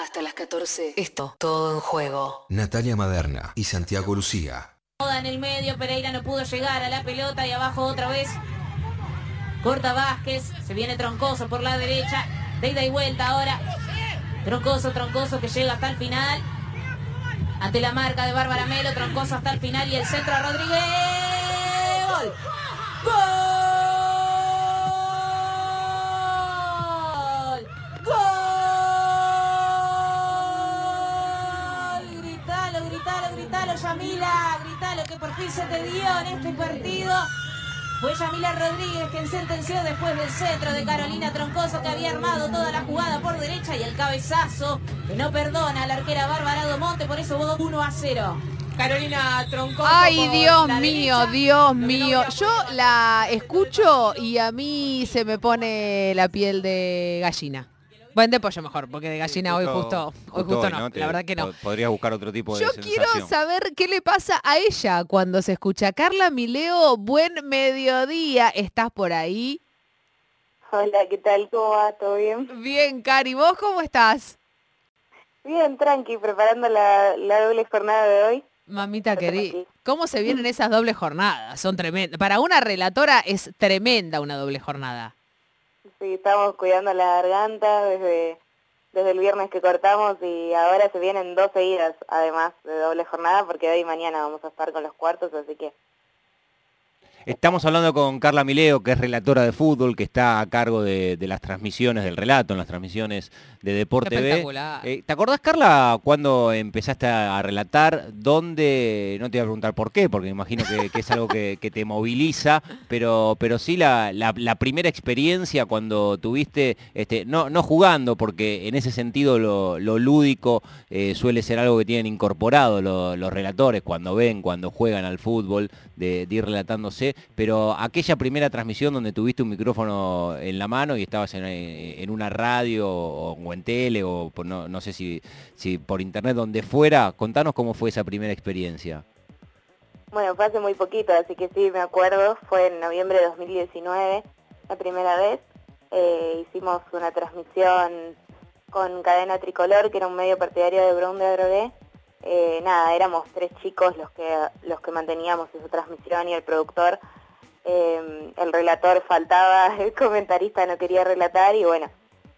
Hasta las 14. Esto, todo en juego. Natalia Maderna y Santiago Lucía. En el medio, Pereira no pudo llegar a la pelota y abajo otra vez. Corta Vázquez, se viene Troncoso por la derecha. De ida y vuelta ahora. Troncoso, Troncoso que llega hasta el final. Ante la marca de Bárbara Melo, Troncoso hasta el final y el centro a Rodríguez. ¡Gol! ¡Gol! Gritalo, gritalo, Yamila. Gritalo que por fin se te dio en este partido. Fue Yamila Rodríguez quien sentenció después del centro de Carolina Troncoso que había armado toda la jugada por derecha y el cabezazo que no perdona a la arquera Bárbara Domonte, por eso votó 1 a 0. Carolina Troncoso. Ay, por Dios la mío, derecha. Dios mío. Yo la escucho y a mí se me pone la piel de gallina. Bueno, de pollo mejor, porque de gallina hoy justo, hoy justo hoy, no, Te- la verdad que no. po- Podrías buscar otro tipo de Yo sensación. quiero saber qué le pasa a ella cuando se escucha. Carla Mileo, buen mediodía. ¿Estás por ahí? Hola, ¿qué tal? ¿Cómo va? ¿Todo bien? Bien, Cari, ¿vos cómo estás? Bien, tranqui, preparando la, la doble jornada de hoy. Mamita querida. ¿cómo se vienen esas dobles jornadas? Son tremendas. Para una relatora es tremenda una doble jornada. Sí, estamos cuidando la garganta desde, desde el viernes que cortamos y ahora se vienen dos seguidas, además de doble jornada, porque hoy y mañana vamos a estar con los cuartos, así que Estamos hablando con Carla Mileo, que es relatora de fútbol, que está a cargo de, de las transmisiones del relato, en las transmisiones de Deporte B. Eh, ¿Te acordás, Carla, cuando empezaste a, relatar? ¿Dónde? No te voy a preguntar por qué, porque me imagino que, que es algo que, que te moviliza, pero, pero sí la, la- la primera experiencia cuando tuviste, este, no, no jugando, porque en ese sentido lo, lo lúdico eh, suele ser algo que tienen incorporado lo- los relatores cuando ven, cuando juegan al fútbol, de, de ir relatándose, pero aquella primera transmisión donde tuviste un micrófono en la mano y estabas en, eh, una radio o, en tele o no, no sé si, si por internet, donde fuera, contanos cómo fue esa primera experiencia. bueno, fue hace muy poquito, así que sí, me acuerdo, fue en noviembre de 2019, la primera vez. Eh, hicimos una transmisión con Cadena Tricolor, que era un medio partidario de Brown de Adrogué. Eh, nada, éramos tres chicos los que, los que manteníamos esa transmisión y el productor. Eh, el relator faltaba, el comentarista no quería relatar y bueno,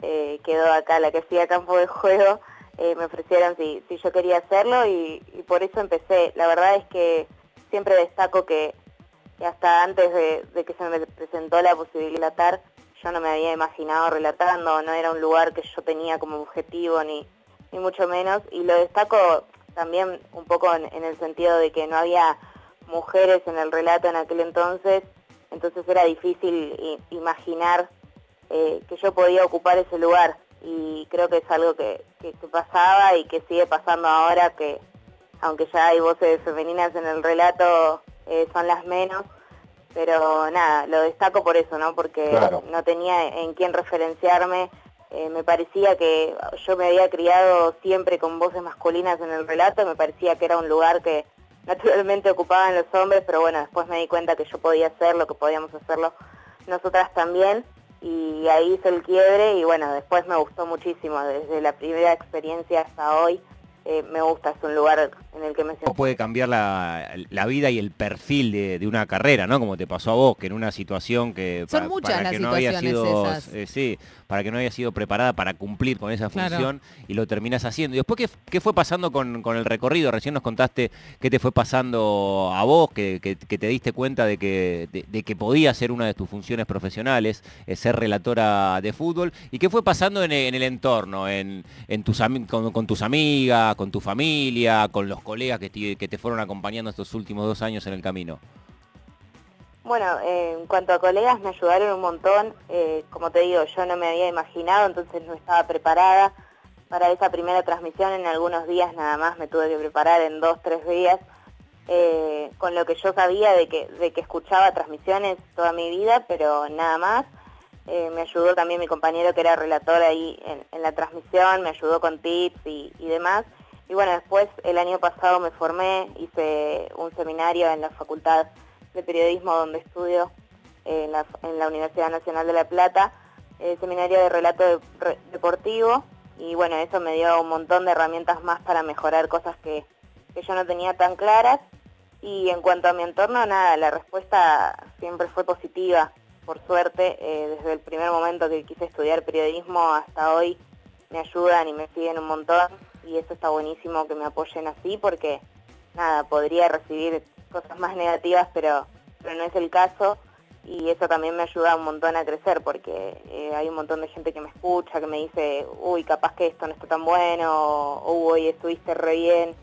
eh, quedó acá la que hacía campo de juego. Eh, me ofrecieron si, si yo quería hacerlo y, y por eso empecé. La verdad es que siempre destaco que, hasta antes de, de que se me presentó la posibilidad de relatar, yo no me había imaginado relatando, no era un lugar que yo tenía como objetivo ni, ni mucho menos. Y lo destaco también un poco en, en el sentido de que no había mujeres en el relato en aquel entonces, entonces era difícil imaginar eh, que yo podía ocupar ese lugar y creo que es algo que, que- que pasaba y que sigue pasando ahora que aunque ya hay voces femeninas en el relato eh, son las menos pero nada lo destaco por eso no porque Claro. no tenía en quién referenciarme eh, me parecía que yo me había criado siempre con voces masculinas en el relato me parecía que era un lugar que naturalmente ocupaban los hombres pero bueno después me di cuenta que yo podía hacerlo que podíamos hacerlo nosotras también y ahí hice el quiebre y bueno, después me gustó muchísimo, desde la primera experiencia hasta hoy, eh, me gusta, es un lugar en el que me siento. puede cambiar la, la vida y el perfil de, de una carrera, ¿no? Como te pasó a vos, que en una situación que Son pa- muchas para las que no había situaciones sido, esas. eh, sí, para que no había sido preparada para cumplir con esa Claro. función y lo terminas haciendo. Y después, ¿qué, qué fue pasando con, con el recorrido? Recién nos contaste qué te fue pasando a vos, que, que- que te diste cuenta de que, de, de que podía ser una de tus funciones profesionales, eh, ser relatora de fútbol. ¿Y qué fue pasando en, el- en el entorno, en, en tus con tus amigas, con tu familia, con los colegas que te, que te fueron acompañando estos últimos dos años en el camino? Bueno, en cuanto a colegas me ayudaron un montón, eh, como te digo, yo no me había imaginado, entonces no estaba preparada para esa primera transmisión, en algunos días nada más me tuve que preparar en dos, tres días, eh, con lo que yo sabía de que, de que escuchaba transmisiones toda mi vida, pero nada más. Eh, me ayudó también mi compañero que era relator ahí en, la transmisión, me ayudó con tips y demás. Y bueno, después el año pasado me formé, hice un seminario en la Facultad de Periodismo donde estudio en, la, en la Universidad Nacional de La Plata, eh, seminario de relato de- re- deportivo, y bueno, eso me dio un montón de herramientas más para mejorar cosas que, que yo no tenía tan claras. Y en cuanto a mi entorno, nada, la respuesta siempre fue positiva, por suerte, eh, desde el primer momento que quise estudiar periodismo hasta hoy me ayudan y me siguen un montón y eso está buenísimo que me apoyen así porque nada, podría recibir cosas más negativas, pero, pero no es el caso y eso también me ayuda un montón a crecer porque eh, hay un montón de gente que me escucha, que me dice, uy, capaz que esto no está tan bueno, o uy, estuviste re bien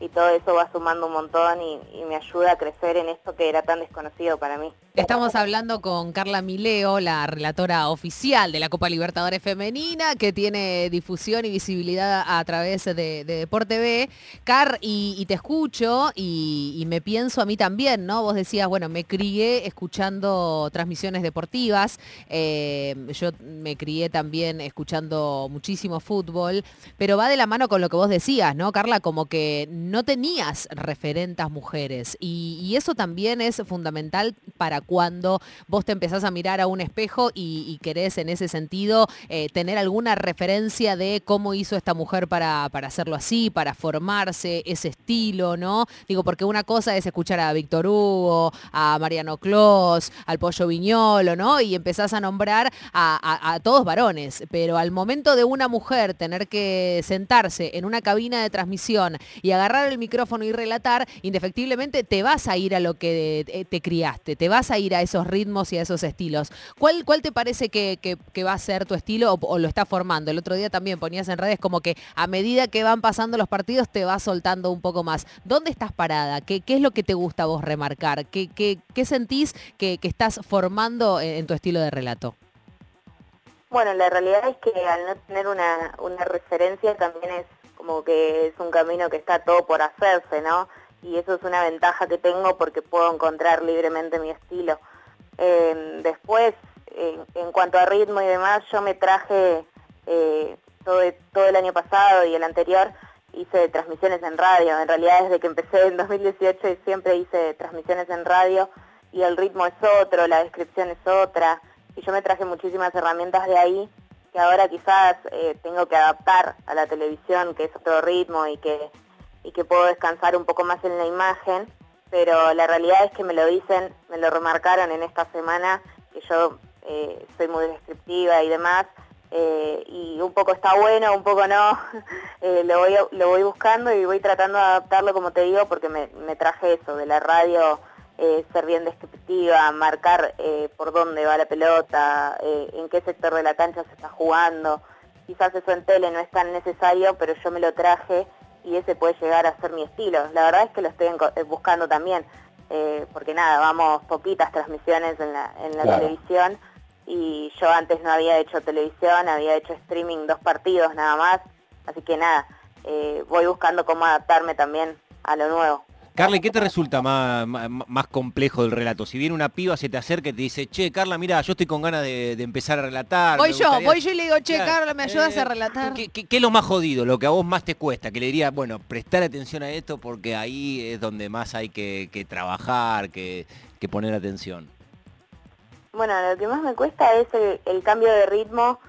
y todo eso va sumando un montón y, y, me ayuda a crecer en esto que era tan desconocido para mí. Estamos hablando con Carla Mileo, la relatora oficial de la Copa Libertadores Femenina, que tiene difusión y visibilidad a través de, de Deporte B. Car, y, te escucho y, me pienso a mí también, ¿no? Vos decías, bueno, me crié escuchando transmisiones deportivas, eh, yo me crié también escuchando muchísimo fútbol, pero va de la mano con lo que vos decías, ¿no, Carla? Como que no tenías referentas mujeres y, eso también es fundamental para cuando vos te empezás a mirar a un espejo y, y querés en ese sentido eh, tener alguna referencia de cómo hizo esta mujer para, para, hacerlo así, para formarse, ese estilo, ¿no? Digo, porque una cosa es escuchar a Víctor Hugo, a Mariano Clos, al Pollo Viñolo, ¿no? Y empezás a nombrar a, todos varones, pero al momento de una mujer tener que sentarse en una cabina de transmisión y agarrar el micrófono y relatar, indefectiblemente te vas a ir a lo que te, te criaste, te vas a ir a esos ritmos y a esos estilos. ¿Cuál, cuál te parece que, que, que va a ser tu estilo o, lo está formando? El otro día también ponías en redes como que a medida que van pasando los partidos te vas soltando un poco más. ¿Dónde estás parada? ¿Qué, es lo que te gusta vos remarcar? ¿Qué, qué, qué sentís que, que, estás formando en, en tu estilo de relato? Bueno, la realidad es que al no tener una, una referencia también es como que es un camino que está todo por hacerse, ¿no? Y eso es una ventaja que tengo porque puedo encontrar libremente mi estilo. Eh, después, en, en, cuanto a ritmo y demás, yo me traje eh, todo, todo el año pasado y el anterior, hice transmisiones en radio. En realidad desde que empecé en 2018 siempre hice transmisiones en radio y el ritmo es otro, la descripción es otra. Y yo me traje muchísimas herramientas de ahí que ahora quizás eh, tengo que adaptar a la televisión, que es otro ritmo y que, y que puedo descansar un poco más en la imagen, pero la realidad es que me lo dicen, me lo remarcaron en esta semana, que yo eh, soy muy descriptiva y demás, eh, y un poco está bueno, un poco no, lo, voy, lo voy buscando y voy tratando de adaptarlo, como te digo, porque me, me traje eso, de la radio eh, ser bien descriptiva, marcar eh, por dónde va la pelota, eh, en qué sector de la cancha se está jugando. Quizás eso en tele no es tan necesario, pero yo me lo traje y ese puede llegar a ser mi estilo. La verdad es que lo estoy eh, buscando también, eh, porque nada, vamos poquitas transmisiones en la, en la claro. televisión y yo antes no había hecho televisión, había hecho streaming dos partidos nada más, así que nada, eh, voy buscando cómo adaptarme también a lo nuevo. Carla, ¿qué te resulta más, más, más, complejo del relato? Si viene una piba, se te acerca y te dice, che, Carla, mira, yo estoy con ganas de, de empezar a relatar. Voy yo, gustaría... voy yo y le digo, che, claro, Carla, ¿me ayudas eh, a relatar? ¿qué, ¿qué, qué, es lo más jodido, lo que a vos más te cuesta? Que le diría, bueno, prestar atención a esto porque ahí es donde más hay que, que trabajar, que, que, poner atención. Bueno, lo que más me cuesta es el, el cambio de ritmo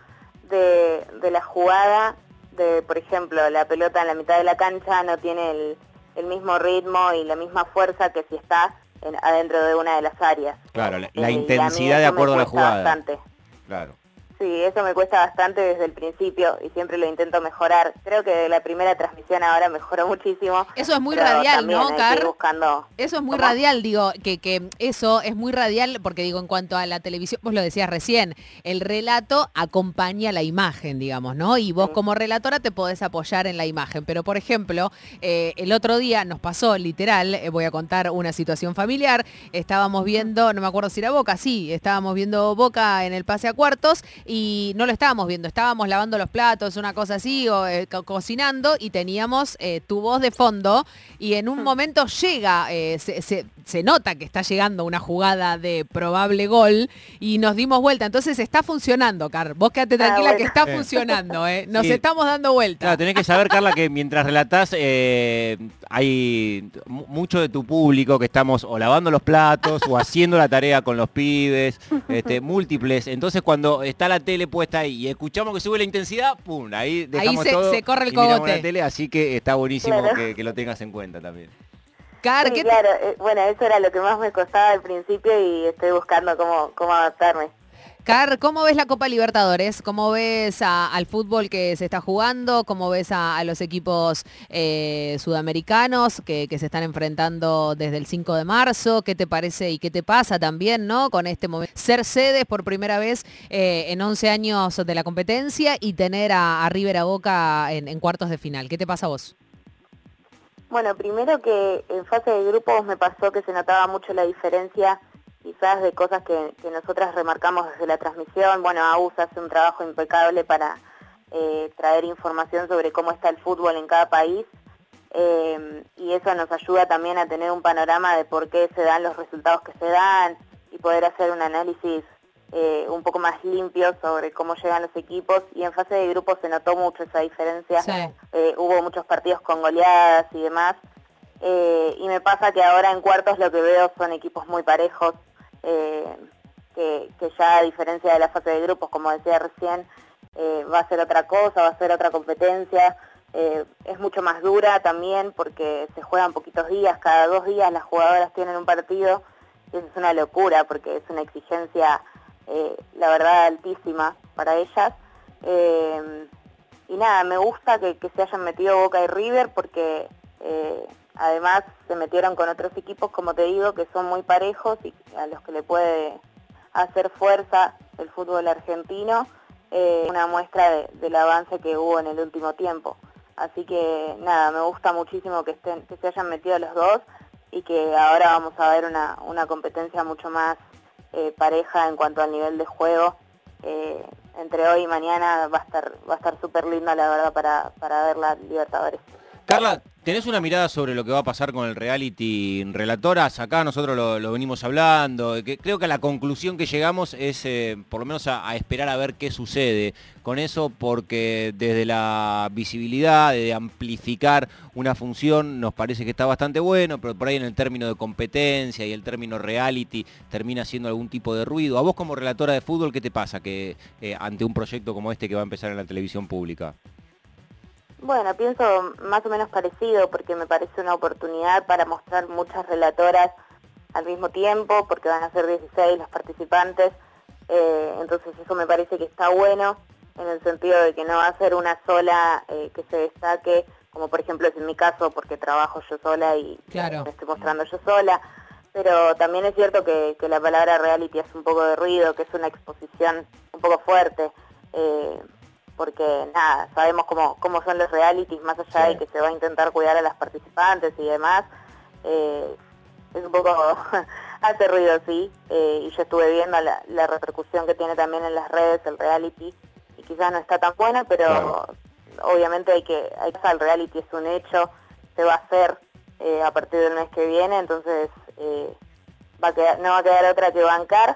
de, de la jugada, de, por ejemplo, la pelota en la mitad de la cancha no tiene el el mismo ritmo y la misma fuerza que si estás en, adentro de una de las áreas. Claro, la, la eh, intensidad de acuerdo a la jugada. Bastante. Claro. Sí, eso me cuesta bastante desde el principio y siempre lo intento mejorar. Creo que de la primera transmisión ahora mejoró muchísimo. Eso es muy radial, ¿no, Car? Buscando... Eso es muy ¿Cómo? radial, digo, que, que eso es muy radial porque digo, en cuanto a la televisión, vos lo decías recién, el relato acompaña la imagen, digamos, ¿no? Y vos sí. como relatora te podés apoyar en la imagen. Pero, por ejemplo, eh, el otro día nos pasó, literal, eh, voy a contar una situación familiar, estábamos viendo, no me acuerdo si era Boca, sí, estábamos viendo Boca en el pase a cuartos y no lo estábamos viendo, estábamos lavando los platos, una cosa así, o eh, co cocinando y teníamos eh, tu voz de fondo y en un mm. momento llega, eh, se, se, se, nota que está llegando una jugada de probable gol y nos dimos vuelta. Entonces está funcionando, Car. Vos quédate ah, tranquila ah, bueno. que está funcionando, ¿eh? nos sí. estamos dando vuelta. Claro, tenés que saber, Carla, que mientras relatás eh, hay mucho de tu público que estamos o lavando los platos o haciendo la tarea con los pibes, este, múltiples. Entonces cuando está la tele puesta ahí y escuchamos que sube la intensidad, pum, ahí dejamos se- todo se corre el y cogote. la tele, así que está buenísimo Claro. que, que lo tengas en cuenta también. Car, Sí, ¿qué te- claro, eh, bueno, eso era lo que más me costaba al principio y estoy buscando cómo, cómo adaptarme. Car, ¿cómo ves la Copa Libertadores? ¿Cómo ves al fútbol que se está jugando? ¿Cómo ves a, los equipos eh, sudamericanos que, que se están enfrentando desde el 5 de marzo? ¿Qué te parece y qué te pasa también, no? Con este momento. Ser sedes por primera vez eh, en 11 años de la competencia y tener a, a River a Boca en, en cuartos de final. ¿Qué te pasa a vos? Bueno, primero que en fase de grupos me pasó que se notaba mucho la diferencia quizás de cosas que, que nosotras remarcamos desde la transmisión. Bueno, AUS hace un trabajo impecable para eh, traer información sobre cómo está el fútbol en cada país eh, y eso nos ayuda también a tener un panorama de por qué se dan los resultados que se dan y poder hacer un análisis eh, un poco más limpio sobre cómo llegan los equipos y en fase de grupos se notó mucho esa diferencia. Sí. Eh, hubo muchos partidos con goleadas y demás. Eh, y me pasa que ahora en cuartos lo que veo son equipos muy parejos, eh, que, ya a diferencia de la fase de grupos, como decía recién, eh, va a ser otra cosa, va a ser otra competencia. Eh, es mucho más dura también porque se juegan poquitos días, cada dos días las jugadoras tienen un partido y eso es una locura porque es una exigencia, eh, la verdad, altísima para ellas. Y nada, me gusta que, que se hayan metido Boca y River porque eh, además se metieron con otros equipos, como te digo, que son muy parejos y a los que le puede hacer fuerza el fútbol argentino, eh, una muestra de- del avance que hubo en el último tiempo. Así que nada, me gusta muchísimo que, estén, que se hayan metido los dos y que ahora vamos a ver una, una competencia mucho más eh, pareja en cuanto al nivel de juego. Eh, entre hoy y mañana va a estar va a estar súper lindo la verdad para, para ver la Libertadores. Carla, ¿tenés una mirada sobre lo que va a pasar con el reality relatoras? Acá nosotros lo, venimos hablando. creo que la conclusión que llegamos es eh, por lo menos a, a esperar a ver qué sucede con eso, porque desde la visibilidad, de amplificar una función, nos parece que está bastante bueno, pero por ahí en el término de competencia y el término reality termina siendo algún tipo de ruido. A vos como relatora de fútbol, ¿qué te pasa que eh, ante un proyecto como este que va a empezar en la televisión pública? Bueno, pienso más o menos parecido porque me parece una oportunidad para mostrar muchas relatoras al mismo tiempo, porque van a ser 16 los participantes, eh, entonces eso me parece que está bueno en el sentido de que no va a ser una sola eh, que se destaque, como por ejemplo es en mi caso porque trabajo yo sola y Claro. me estoy mostrando yo sola, pero también es cierto que, que la palabra reality hace un poco de ruido, que es una exposición un poco fuerte. eh, porque nada, sabemos cómo, cómo son los realities, más allá Sí. de que se va a intentar cuidar a las participantes y demás, eh, es un poco, hace ruido, sí, eh, y yo estuve viendo la, la repercusión que tiene también en las redes el reality, y quizás no está tan buena, pero Claro. obviamente hay que, hay que el reality es un hecho, se va a hacer eh, a partir del mes que viene, entonces eh, va a quedar, no va a quedar otra que bancar.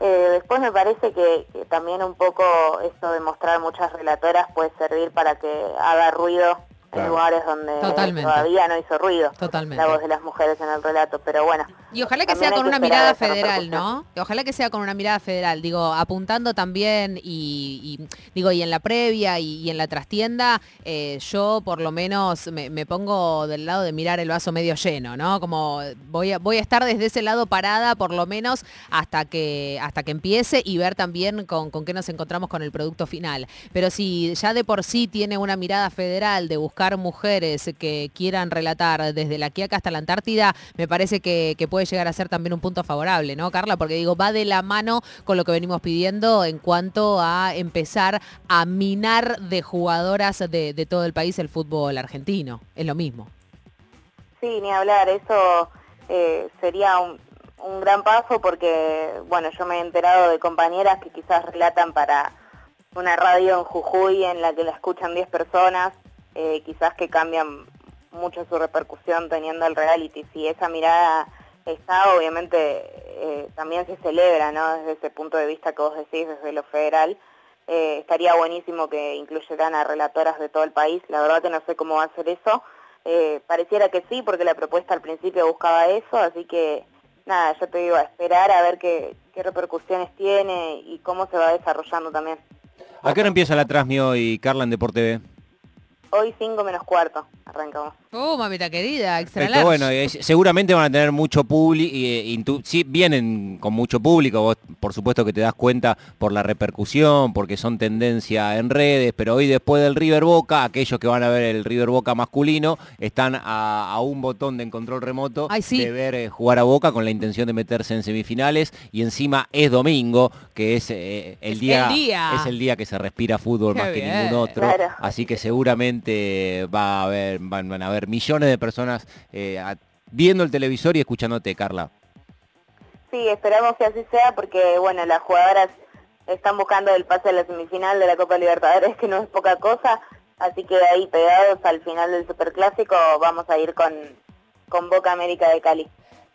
Eh, después me parece que, que también un poco esto de mostrar muchas relatoras puede servir para que haga ruido Claro. en lugares donde Totalmente. todavía no hizo ruido Totalmente. la voz de las mujeres en el relato, pero bueno. Y ojalá que sea con que una mirada federal. ¿no? Ojalá que sea con una mirada federal, digo, apuntando también y, y, digo, y en la previa y, y en la trastienda, eh, yo por lo menos me, me pongo del lado de mirar el vaso medio lleno, ¿no? Como voy a, voy a estar desde ese lado parada por lo menos hasta que, hasta que empiece y ver también con, con qué nos encontramos con el producto final. Pero si ya de por sí tiene una mirada federal de buscar mujeres que quieran relatar desde la Quiaca hasta la Antártida, me parece que, puede llegar a ser también un punto favorable, ¿no, Carla? Porque digo, va de la mano con lo que venimos pidiendo en cuanto a empezar a minar de jugadoras de, de todo el país el fútbol argentino. Es lo mismo. Sí, ni hablar, eso eh, sería un, un gran paso porque, bueno, yo me he enterado de compañeras que quizás relatan para una radio en Jujuy en la que la escuchan 10 personas, eh, quizás que cambian mucho su repercusión teniendo el reality. Si esa mirada está, obviamente eh, también se celebra, ¿no? Desde ese punto de vista que vos decís, desde lo federal. Eh, estaría buenísimo que incluyeran a relatoras de todo el país. La verdad que no sé cómo va a ser eso. Eh, pareciera que sí, porque la propuesta al principio buscaba eso, así que nada, yo te digo, a esperar a ver qué, qué repercusiones tiene y cómo se va desarrollando también. ¿A qué hora empieza la transmisión hoy, Carla, en Deporte? Hoy 5 menos cuarto, arrancamos. Oh, mamita querida, extra Perfecto, large. bueno, eh, seguramente van a tener mucho público, sí, vienen con mucho público, vos por supuesto que te das cuenta por la repercusión, porque son tendencia en redes, pero hoy después del River Boca, aquellos que van a ver el River Boca masculino, están a, a un botón de control remoto Ay, sí. de ver eh, jugar a Boca con la intención de meterse en semifinales y encima es domingo, que es eh, el, Es día, el día. es el día que se respira fútbol Qué más que ningún otro, Claro. así que seguramente va a haber, van, van a haber millones de personas eh, viendo el televisor y escuchándote, Carla. Sí, esperamos que así sea porque, bueno, las jugadoras están buscando el pase a la semifinal de la Copa Libertadores, que no es poca cosa, así que ahí pegados al final del Superclásico vamos a ir con, con Boca América de Cali.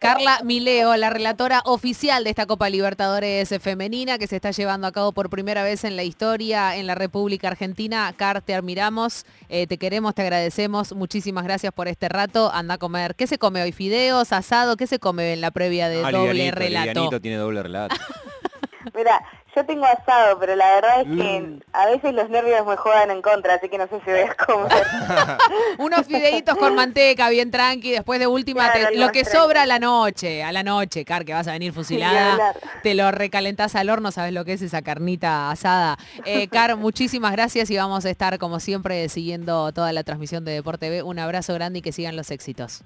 Carla Mileo, la relatora oficial de esta Copa Libertadores femenina que se está llevando a cabo por primera vez en la historia en la República Argentina. Car, te admiramos, eh, te queremos, te agradecemos. Muchísimas gracias por este rato. Anda a comer. ¿Qué se come hoy? ¿Fideos, asado? ¿Qué se come en la previa de Ah, doble relato? livianito tiene doble relato. Mira, yo tengo asado, pero la verdad es que Mm. a veces los nervios me juegan en contra, así que no sé si voy a comer. Unos fideitos con manteca, bien tranqui, después de última, Claro, te- algo lo que tranqui. sobra a la noche, a la noche, Car, que vas a venir Ni fusilada, te lo recalentás al horno, sabes lo que es esa carnita asada. Eh, Car, muchísimas gracias y vamos a estar como siempre siguiendo toda la transmisión de Deporte B. Un abrazo grande y que sigan los éxitos.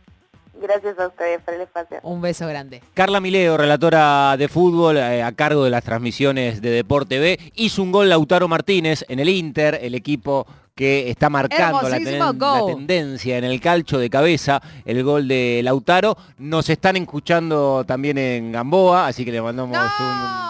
Gracias a ustedes por el espacio. Un beso grande. Carla Mileo, relatora de fútbol eh, a cargo de las transmisiones de Deporte B, hizo un gol Lautaro Martínez en el Inter, el equipo que está marcando la, tendencia en el calcho de cabeza, el gol de Lautaro. Nos están escuchando también en Gamboa, así que le mandamos un...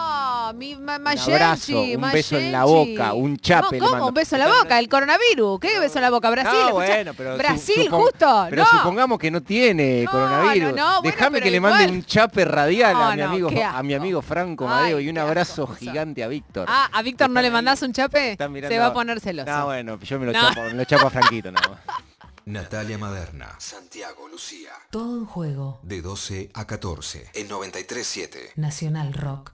Mi ma- un abrazo, un beso en la boca, un chape ¿Cómo? Un beso en la boca, el coronavirus. ¿Qué beso en la boca? Brasil, No, escuchá. bueno, pero su- Brasil, justo. Pero no. supongamos que no tiene No, coronavirus. no, no, bueno, Déjame que le mande igual. un chape radial No, a mi amigo a mi amigo Franco Ay, Madeo y un abrazo asco, gigante a Víctor. Ah, a Víctor no le mandás un chape, se va a poner celoso. No, bueno, yo me lo, No. chapo, me lo chapo a Franquito nada más. Natalia Maderna, Santiago Lucía. Todo en juego. De 12 a 14 en 93.7. Nacional Rock.